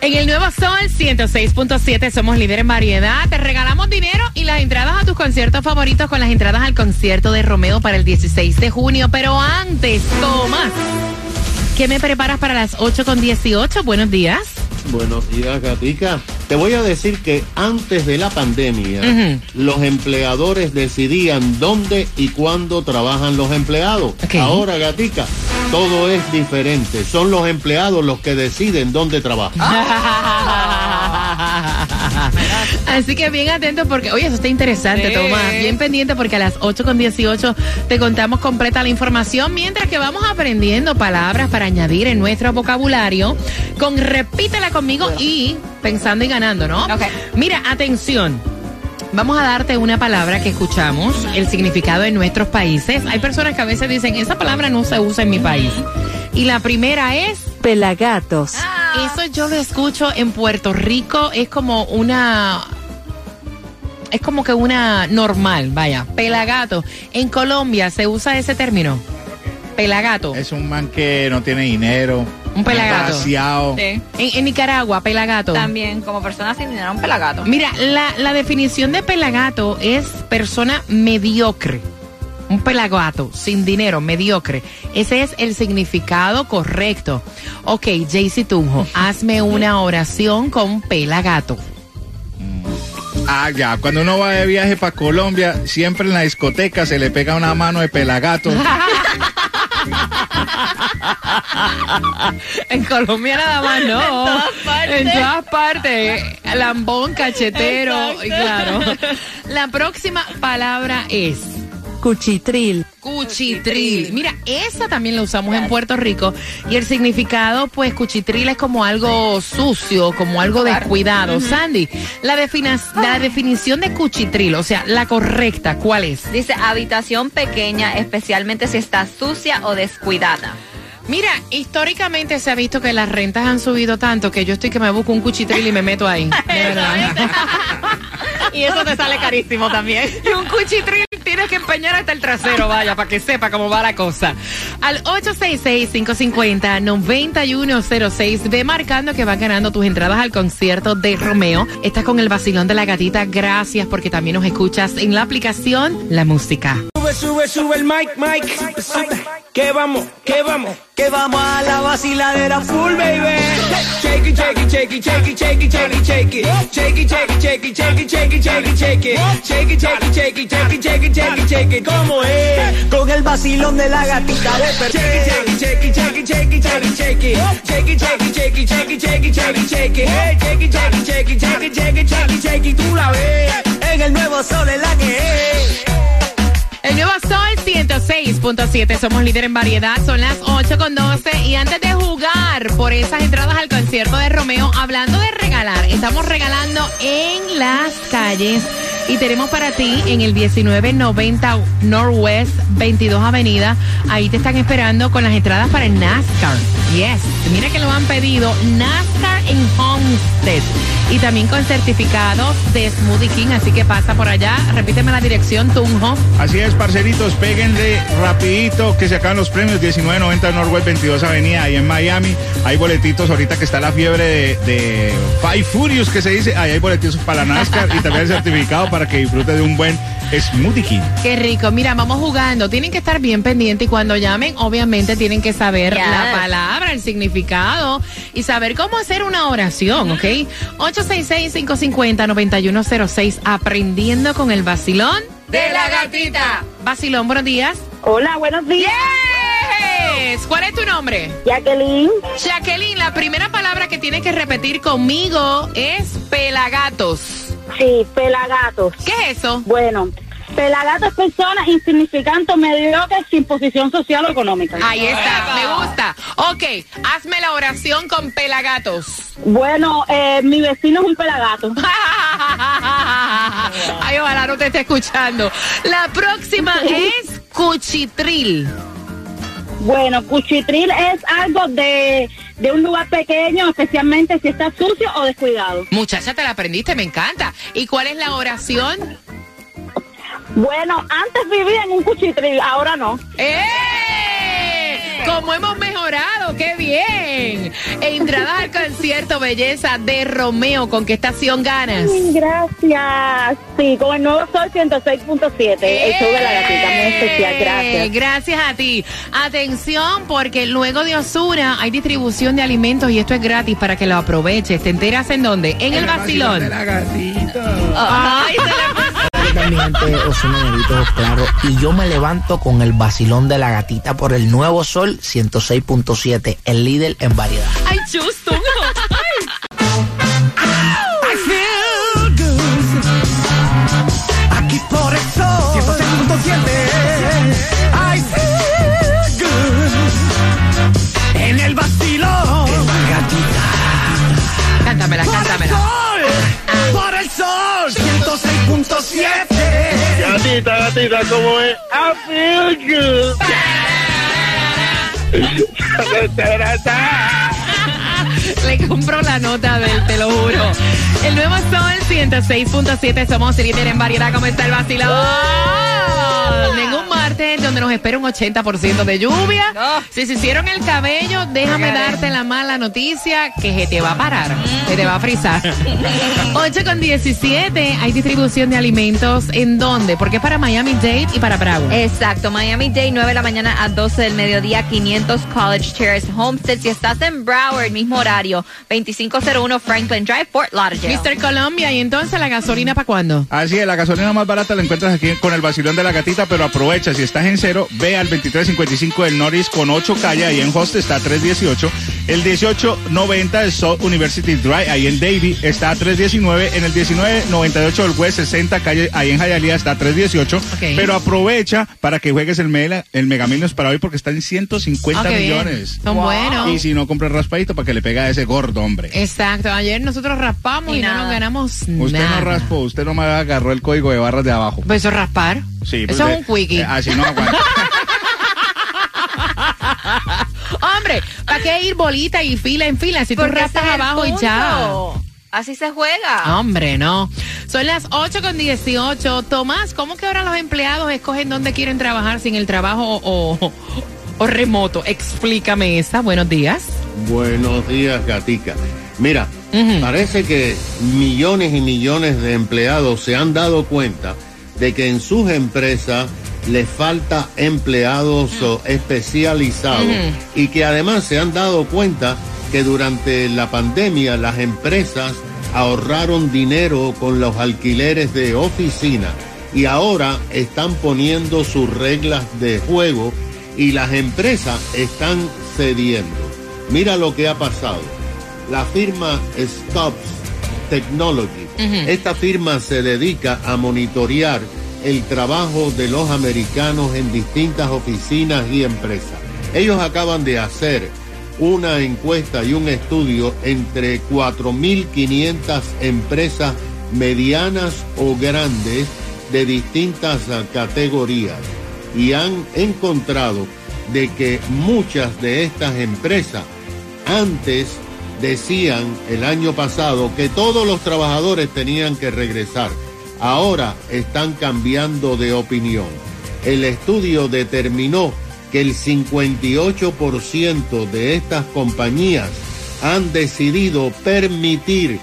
En el nuevo Sol 106.7 somos líder en variedad. Te regalamos dinero y las entradas a tus conciertos favoritos con las entradas al concierto de Romeo para el 16 de junio. Pero antes, Tomás, ¿qué me preparas para las 8 con 18? Buenos días. Buenos días, Gatica. Te voy a decir que antes de la pandemia, los empleadores decidían dónde y cuándo trabajan los empleados. Ahora, Gatica, todo es diferente. Son los empleados los que deciden dónde trabajan. Así que bien atento porque, oye, eso está interesante, Sí. Tomás. Bien pendiente porque a las 8 con 18 te contamos completa la información mientras que vamos aprendiendo palabras para añadir en nuestro vocabulario con repítela conmigo y pensando y ganando, ¿no? Ok. Mira, atención. Vamos a darte una palabra que escuchamos, el significado en nuestros países. Hay personas que a veces dicen, esa palabra no se usa en mi país. Y la primera es Pelagatos. eso yo lo escucho en Puerto Rico, es como una... Es como que una normal, vaya, pelagato. En Colombia se usa ese término. Pelagato. Es un man que no tiene dinero. Un pelagato. Sí. En, en Nicaragua, pelagato. También, como persona sin dinero, un pelagato. Mira, la, la definición de pelagato es persona mediocre. Un pelagato, sin dinero, mediocre. Ese es el significado correcto. Ok, Jaycee Tunjo, hazme una oración con pelagato. Ah, ya. Cuando uno va de viaje para Colombia, siempre en la discoteca se le pega una mano de pelagato. En Colombia nada más, no. En todas partes. En todas partes. Lambón, cachetero. Exacto. Claro. La próxima palabra es Cuchitril. cuchitril. Mira, esa también la usamos en Puerto Rico. Y el significado, pues, cuchitril es como algo sucio, como algo descuidado. Sandy, la, defina- la definición de cuchitril, o sea, la correcta, ¿cuál es? Dice habitación pequeña, especialmente si está sucia o descuidada. Mira, históricamente se ha visto que las rentas han subido tanto que yo estoy que me busco un cuchitril y me meto ahí. De verdad. Y eso te sale carísimo también. Y un cuchitril tienes que empeñar hasta el trasero, vaya, para que sepa cómo va la cosa. Al 866-550-9106, ve marcando que van ganando tus entradas al concierto de Romeo. Estás con el vacilón de la gatita. Gracias porque también nos escuchas en la aplicación La Música. Sube, sube, sube el mic, mic. Sube. Que vamos, que vamos, que vamos a la vaciladera full, baby. Shake it, shake it, shake it, shake it, shake it, shake it, shake it. Shake it, shake it, shake it, shake it, shake it, shake it, shake it. Shake it, shake it, shake it, shake it, shake it, shake it, shake it. ¿Cómo es? Con el vacilón de la gatita de it, shake it, shake it, shake it, shake it, shake it, shake it. Shake it, shake it, shake it, shake it, shake it, shake it, shake it. Shake it, shake it, shake it, shake it, shake it, shake it, shake. Tú la ves en el nuevo sol en la que es. El nuevo Sol 106.7, somos líder en variedad, son las 8 con 12 y antes de jugar por esas entradas al concierto de Romeo, hablando de regalar, estamos regalando en las calles Y tenemos para ti en el 1990 Northwest 22 Avenida. Ahí te están esperando con las entradas para el NASCAR. Yes. Mira que lo han pedido. NASCAR en Homestead. Y también con certificados de Smoothie King. Así que pasa por allá. Repíteme la dirección, Tunjo. Así es, parceritos, péguenle rapidito que se acaban los premios 1990 Northwest 22 Avenida ahí en Miami. Hay boletitos ahorita que está la fiebre de, de Five Furious que se dice. Ahí hay boletitos para la NASCAR y también el certificado para que disfrute de un buen Smoothie King. Qué rico. Mira, vamos jugando. Tienen que estar bien pendientes y cuando llamen, obviamente tienen que saber Yes. la palabra, el significado y saber cómo hacer una oración, ¿ok? 866-550-9106, aprendiendo con el vacilón De la gatita. Vacilón, buenos días. Hola, buenos días. Yes. ¿Cuál es tu nombre? Jacqueline. Jacqueline, la primera palabra que tienes que repetir conmigo es pelagatos. Sí, pelagatos. ¿Qué es eso? Bueno, pelagatos es persona insignificante, mediocre, sin posición social o económica. Ahí está, me gusta. Ok, hazme la oración con pelagatos. Bueno, eh, mi vecino es un pelagato. Ay, ojalá no te esté escuchando. La próxima es cuchitril. Bueno, cuchitril es algo de, de un lugar pequeño, especialmente si está sucio o descuidado. Muchacha, te la aprendiste, me encanta. ¿Y cuál es la oración? Bueno, antes vivía en un cuchitril, ahora no. ¡Eh! Como hemos mejorado, qué bien. E entradas al concierto Belleza de Romeo, ¿con qué estación ganas? Gracias. Sí, con el nuevo Sol 106.7, el show de la gatita, muy especial, Eh, gracias. Gracias a ti. Atención, porque luego de Osuna hay distribución de alimentos y esto es gratis para que lo aproveches. ¿Te enteras en dónde? En el vacilón. De la gatita. Ay, se la- ¿Qué tal, mi gente? Osuna Negrito, claro. Y yo me levanto con el vacilón de la gatita por el nuevo Sol 106.7, el líder en variedad. Ay, chusto. Gatita, gatita, ¿cómo es? I feel. Le compro la nota del, te lo juro. El nuevo Sol 106.7, somos líder en variedad. ¿Cómo está el vacilón? Un martes donde nos espera un 80% de lluvia. No. Si se hicieron el cabello, déjame darte la mala noticia que se te va a parar, se te va a frizar. 8 con 17, hay distribución de alimentos. ¿En dónde? Porque es para Miami Dade y para Broward. Exacto, Miami Day, 9 de la mañana a 12 del mediodía, 500 College Terrace Homestead. Si estás en Broward, mismo horario, 2501 Franklin Drive, Fort Lauderdale. Mr. Colombia, ¿y entonces la gasolina para cuándo? Así es, la gasolina más barata la encuentras aquí con el vacilón de la gatita, pero aprovecha, si estás en cero, ve al 2355 del Norris con 8 calle, ahí en Host está a 318. El 1890 del South University Drive, ahí en Davie, está a 319. En el 1998 del West 60 calle, ahí en Hialeah está a 318. Pero aprovecha para que juegues el, Mega, el Mega Millions para hoy porque está en 150 Ah, bien. millones. Son buenos. Y si no, compras raspadito para que le pega a ese gordo, hombre. Exacto, ayer nosotros raspamos y, Y no nada. nos ganamos Usted nada. no raspó, usted no me agarró el código de barras de abajo. Pues eso es raspar. Sí, Eso pues, es un quickie. eh, así no aguanta. Hombre, ¿para qué ir bolita y fila en fila? Si tú el abajo y ya. punto. Así se juega. Hombre, no. Son las 8 con 18. Tomás, ¿cómo que ahora los empleados escogen dónde quieren trabajar sin el trabajo o, o remoto? Explícame esa. Buenos días. Buenos días, Gatica. Mira, parece que millones y millones de empleados se han dado cuenta de que en sus empresas les falta empleados especializados y que además se han dado cuenta que durante la pandemia las empresas ahorraron dinero con los alquileres de oficina y ahora están poniendo sus reglas de juego y las empresas están cediendo. Mira lo que ha pasado. La firma Stops Technology, esta firma se dedica a monitorear el trabajo de los americanos en distintas oficinas y empresas. Ellos acaban de hacer una encuesta y un estudio entre 4.500 empresas medianas o grandes de distintas categorías y han encontrado de que muchas de estas empresas antes decían el año pasado que todos los trabajadores tenían que regresar. Ahora están cambiando de opinión. El estudio determinó que el 58% de estas compañías han decidido permitir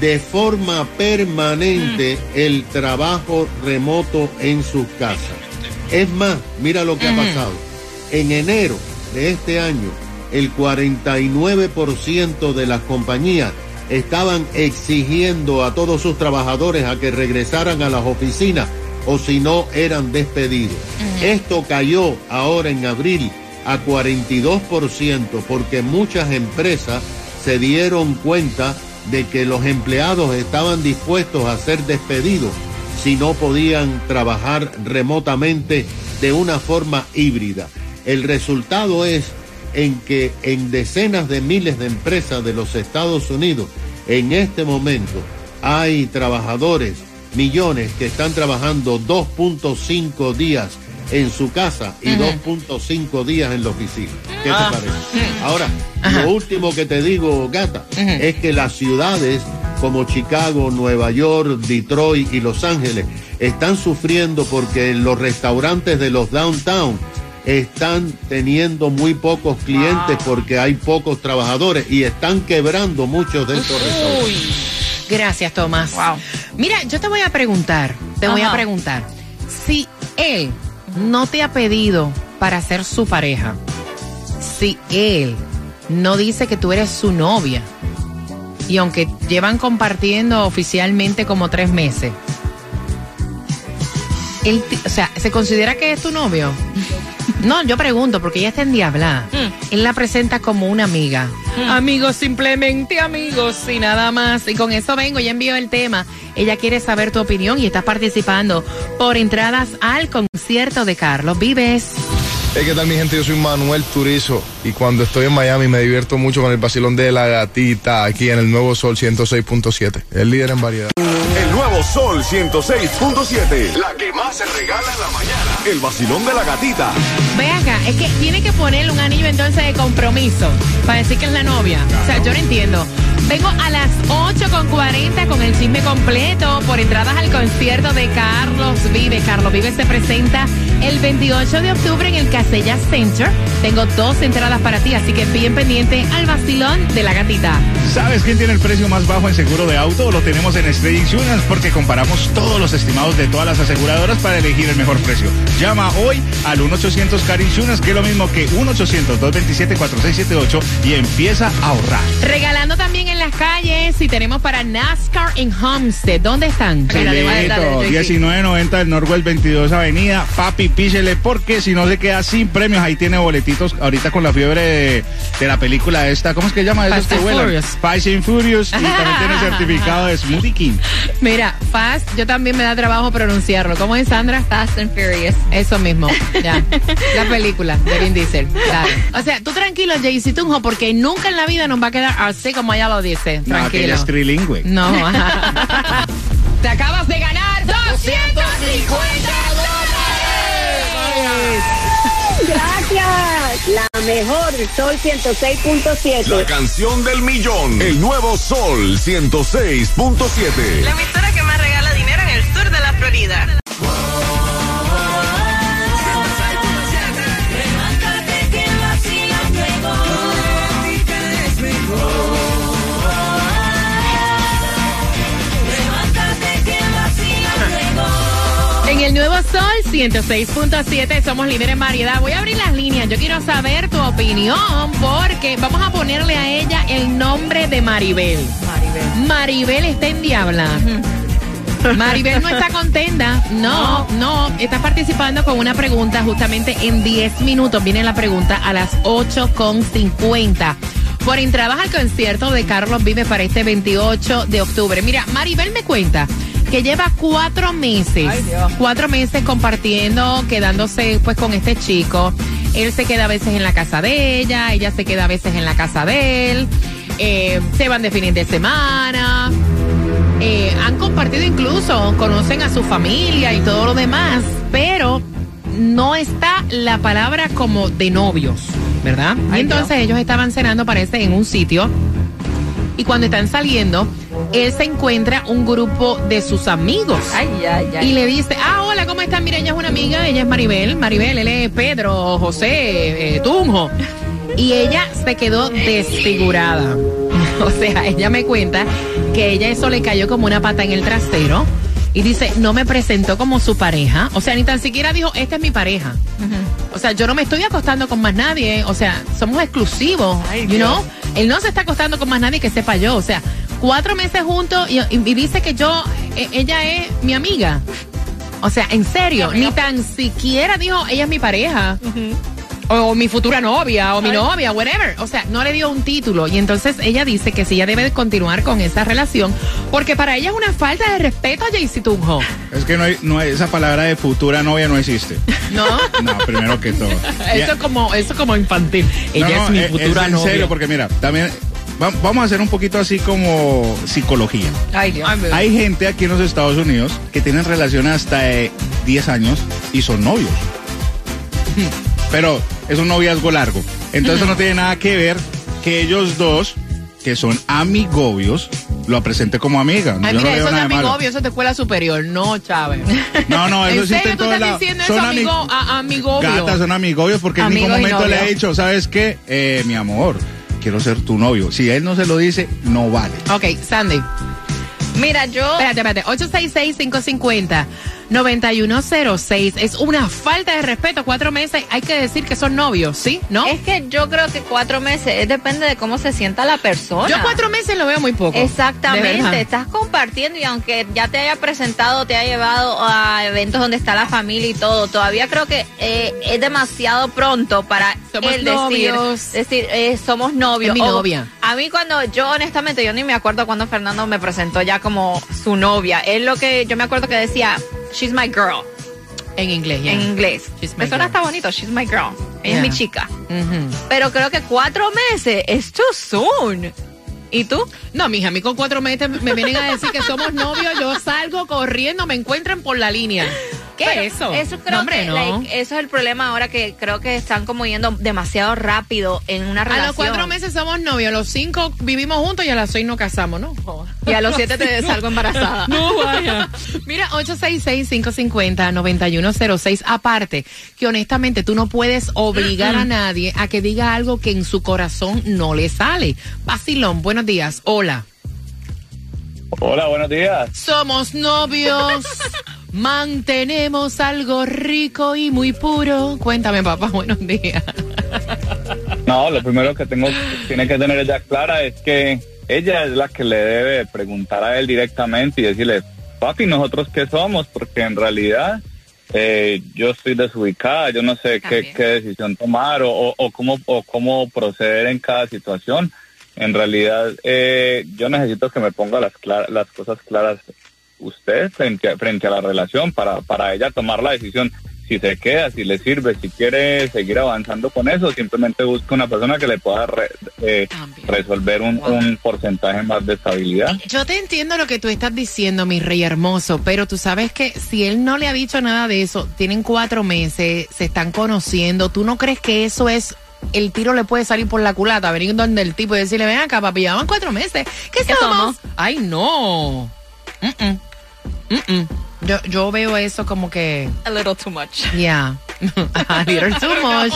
de forma permanente el trabajo remoto en sus casas. Es más, mira lo que ha pasado. En enero de este año, el 49% de las compañías estaban exigiendo a todos sus trabajadores a que regresaran a las oficinas o si no eran despedidos. Esto cayó ahora en abril a 42% porque muchas empresas se dieron cuenta de que los empleados estaban dispuestos a ser despedidos si no podían trabajar remotamente de una forma híbrida. El resultado es en que en decenas de miles de empresas de los Estados Unidos, en este momento, hay trabajadores, millones, que están trabajando 2.5 días en su casa y 2.5 días en la oficina. ¿Qué Ah. te parece? Ahora, lo último que te digo, gata, es que las ciudades como Chicago, Nueva York, Detroit y Los Ángeles están sufriendo porque los restaurantes de los downtown están teniendo muy pocos clientes porque hay pocos trabajadores y están quebrando muchos de estos restaurantes. Uy, gracias, Tomás. Mira, yo te voy a preguntar, te voy a preguntar, si él no te ha pedido para ser su pareja, si él no dice que tú eres su novia, y aunque llevan compartiendo oficialmente como tres meses, él, o sea, ¿se considera que es tu novio? No, yo pregunto, porque ella está en Diabla. Él la presenta como una amiga. Amigos, simplemente amigos y nada más. Y con eso vengo, ya envió el tema. Ella quiere saber tu opinión y estás participando por entradas al concierto de Carlos Vives. Hey, ¿qué tal mi gente? Yo soy Manuel Turizo y cuando estoy en Miami me divierto mucho con el vacilón de la gatita aquí en el Nuevo Sol 106.7, el líder en variedad. El nuevo Sol 106.7. La que más se regala en la mañana. El vacilón de la gatita. Ve acá, es que tiene que ponerle un anillo entonces de compromiso para decir que es la novia. O sea, yo no entiendo. Vengo a las 8.40 con el chisme completo por entradas al concierto de Carlos Vive. Carlos Vive se presenta el 28 de octubre en el Casella Center. Tengo dos entradas para ti, así que bien pendiente al vacilón de la gatita. ¿Sabes quién tiene el precio más bajo en seguro de auto? Lo tenemos en Estrella Insurance porque comparamos todos los estimados de todas las aseguradoras para elegir el mejor precio. Llama hoy al 1-800 Car Insurance, que es lo mismo que 1-800-227-4678 y empieza a ahorrar. Regalando también en las calles y tenemos para NASCAR en Homestead. ¿Dónde están? Chilito, 1990 del Norwest 22 Avenida. Papi, píchele porque si no se queda sin premios, ahí tiene boletitos ahorita con la fiebre de, de la película esta. ¿Cómo es que se llama? Fast que and. Furious. Fast and Furious y también tiene certificado de Smoothie King. Mira, Fast, yo también me da trabajo pronunciarlo. ¿Cómo es, Sandra? Fast and Furious. Eso mismo, ya. La película de Vin Diesel. Dale. O sea, tú tranquilo, Jaycee Tunjo, porque nunca en la vida nos va a quedar así como ella lo dice. No, Tranquilo. es trilingüe. No. Te acabas de ganar 250 Gracias. La mejor, Sol 106.7. La canción del millón. El nuevo Sol 106.7. emisora que Sol 106.7 somos líderes en variedad. Voy a abrir las líneas. Yo quiero saber tu opinión porque vamos a ponerle a ella el nombre de Maribel. Maribel. Maribel está en Diabla. Maribel no está contenta. No, no. Está participando con una pregunta justamente en 10 minutos. Viene la pregunta a las 8.50. Por entradas al concierto de Carlos Vive para este 28 de octubre. Mira, Maribel me cuenta que lleva cuatro meses, cuatro meses compartiendo, quedándose pues con este chico. Él se queda a veces en la casa de ella, ella se queda a veces en la casa de él. Eh, se van de fines de semana. eh, han compartido incluso, conocen a su familia y todo lo demás, pero no está la palabra como de novios, ¿verdad? y entonces ellos estaban cenando, parece, en un sitio. Y cuando están saliendo, él se encuentra un grupo de sus amigos. Ay, ay, ay. Y le dice, ah, hola, ¿cómo están? Mira, ella es una amiga, ella es Maribel. Maribel, él es Pedro, José, eh, Tunjo. Y ella se quedó desfigurada. O sea, ella me cuenta que ella eso le cayó como una pata en el trasero. Y dice, no me presentó como su pareja. O sea, ni tan siquiera dijo, esta es mi pareja. O sea, yo no me estoy acostando con más nadie. O sea, somos exclusivos. you Dios. know? Él no se está acostando con más nadie que sepa yo. O sea, cuatro meses juntos y, y- y dice que yo, eh, ella es mi amiga. O sea, en serio, ni tan siquiera dijo, ella es mi pareja. O mi futura novia, o mi novia, whatever. O sea, no le dio un título. Y entonces ella dice que sí, ella debe de continuar con esa relación. Porque para ella es una falta de respeto a Jaycee Tunjo. Es que no hay, no hay- esa palabra de futura novia no existe. ¿No? No, primero que todo. Eso es como, eso como infantil. Ella No, no, es mi futura en novia. serio, porque mira, también va- vamos a hacer un poquito así como psicología. Ay, Dios. Hay gente aquí en los Estados Unidos que tienen relaciones hasta de 10 años y son novios. Pero es un noviazgo largo. Entonces eso no tiene nada que ver que ellos dos, que son amigobios, lo presente como amiga. Ay, Yo mira, eso no nada es novio, eso es de escuela superior. No, Chávez. No, no, eso ¿En existe serio en todos lados. Son eso, ami- amigo, a, amigobio? Gatas son amigos porque en ningún momento le he dicho, ¿sabes qué? Eh, mi amor, quiero ser tu novio. Si él no se lo dice, no vale. Ok, Sandy. Mira, yo. Espérate, espérate. 866-550-9106. Es una falta de respeto. Cuatro meses, hay que decir que son novios, ¿sí? ¿No? Es que yo creo que cuatro meses depende de cómo se sienta la persona. Yo cuatro meses lo veo muy poco. Exactamente, estás compartiendo y aunque ya te haya presentado, te haya llevado a eventos donde está la familia y todo, todavía creo que eh, es demasiado pronto para Somos él novios. decir, decir eh, somos novios. Es mi O- novia. A mí cuando, yo honestamente, yo ni me acuerdo cuando Fernando me presentó ya como su novia. Es lo que yo me acuerdo que decía, she's my girl, En inglés, ya. en inglés. No girl. está bonito, she's my girl. Ella Yeah. es mi chica. Pero creo que cuatro meses es too soon. ¿Y tú? No, mija, a mí con cuatro meses me vienen a decir que somos novios, yo salgo corriendo, me encuentran por la línea. ¿Qué Pero eso? Eso creo No, hombre, que no. like, eso es el problema ahora que creo que están como yendo demasiado rápido en una A relación. los cuatro meses somos novios, a los cinco vivimos juntos y a las seis nos casamos, ¿no? Y a los siete te salgo embarazada. No vaya. Mira, 866-550-9106. Aparte, que honestamente tú no puedes obligar a nadie a que diga algo que en su corazón no le sale. Vacilón, buenos días. Hola. Hola, buenos días. Somos novios. Mantenemos algo rico y muy puro. Cuéntame, papá, buenos días. No, lo primero que tengo tiene que tener ella clara es que ella es la que le debe preguntar a él directamente y decirle, papi, nosotros qué somos, porque en realidad eh, yo estoy desubicada, yo no sé qué, qué decisión tomar o, o- o cómo o cómo proceder en cada situación. En realidad, eh, yo necesito que me ponga las cosas claras usted frente a, frente a la relación para, para ella tomar la decisión si se queda, si le sirve, si quiere seguir avanzando con eso, simplemente busca una persona que le pueda re- eh, resolver un, un porcentaje más de estabilidad. Yo te entiendo lo que tú estás diciendo, mi rey hermoso, pero tú sabes que si él no le ha dicho nada de eso, tienen cuatro meses, se están conociendo, ¿tú no crees que eso es... El tiro le puede salir por la culata, venir donde el tipo y decirle, ven acá, papi, ya van cuatro meses. ¿Qué, ¿Qué somos? somos? Ay, no. Mm-mm. Mm-mm. Yo, yo veo eso como que... A little too much. Yeah. A little too much.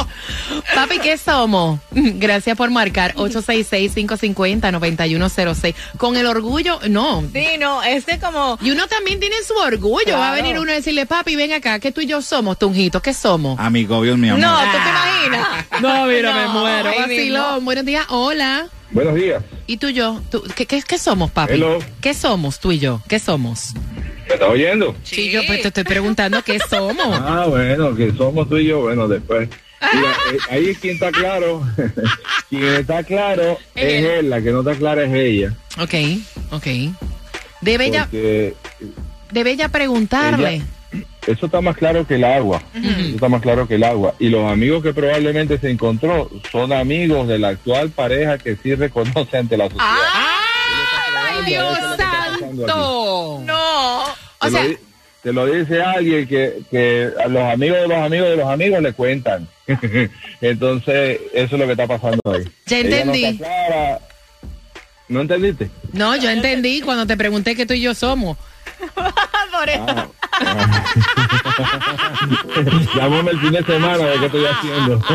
Papi, ¿qué somos? Gracias por marcar 866-550-9106. Con el orgullo, no. Sí, no, este como... Y uno también tiene su orgullo. Va a venir uno a decirle, papi, ven acá, que tú y yo somos, Tunjito, ¿qué somos? Amigobios, mi amor. No, ¿tú te imaginas? No, mira, me muero. Vacilón. Buenos días, hola. Buenos días. ¿Y tú y yo? ¿Tú- qué, qué, qué somos, papi? Hello. ¿Qué somos tú y yo? ¿Qué somos? ¿Me estás oyendo? Sí, yo pues te estoy preguntando qué somos. Ah, bueno, que somos tú y yo, bueno, después. Mira, eh, ahí es quien está claro. quien está claro es él, la que no está clara es ella. Ok, ok. Debe ella, debe ella preguntarle. Ella- eso está más claro que el agua. Eso está más claro que el agua. Y los amigos que probablemente se encontró son amigos de la actual pareja que sí reconoce ante la sociedad. ¡Ay, Dios santo! No. O Te, sea, lo, te lo dice alguien que, que a los amigos de los amigos de los amigos le cuentan. Entonces, eso es lo que está pasando ahí. Ya entendí. ¿No entendiste? no, yo entendí cuando te pregunté que tú y yo somos. Por eso. Llámame el fin de semana ver qué estoy haciendo.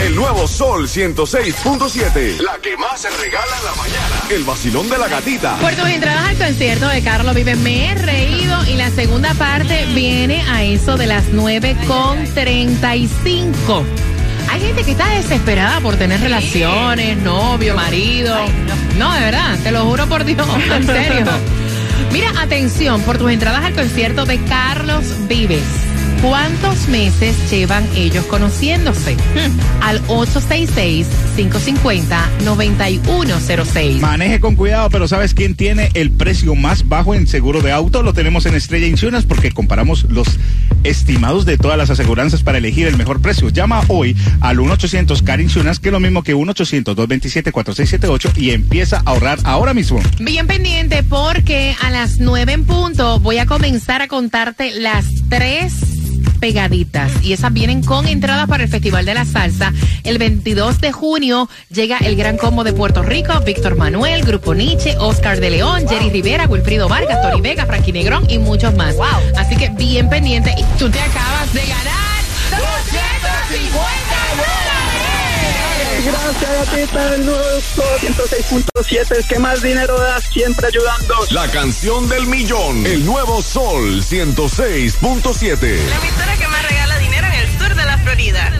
El nuevo Sol 106.7. La que más se regala en la mañana. El vacilón de la gatita. Por tus entradas al concierto de Carlos Vive, me he reído y la segunda parte viene a eso de las 9 con 35. Hay gente que está desesperada por tener relaciones, novio, marido. no. de verdad, te lo juro por Dios, en serio. Mira, atención, por tus entradas al concierto de Carlos Vives. ¿Cuántos meses llevan ellos conociéndose? Al 866-550-9106. Maneje con cuidado, pero ¿sabes quién tiene el precio más bajo en seguro de auto? Lo tenemos en Estrella Insurance porque comparamos los estimados de todas las aseguranzas para elegir el mejor precio. Llama hoy al 1-800 Car Insurance, que es lo mismo que 1-800-227-4678 y empieza a ahorrar ahora mismo. Bien pendiente porque a las nueve en punto voy a comenzar a contarte las tres pegaditas. Y esas vienen con entradas para el Festival de la Salsa. El 22 de junio llega el Gran Combo de Puerto Rico, Víctor Manuel, Grupo Nietzsche, Oscar de León, Jerry Rivera, Wilfrido Vargas, Tori Vega, Frankie Negrón y muchos más. Así que bien pendiente. Y tú te acabas de ganar 250 Gracias, gatita del nuevo Sol 106.7. Es que más dinero das siempre ayudando. La canción del millón. El nuevo Sol 106.7. La emisora que más regala dinero en el sur de la Florida.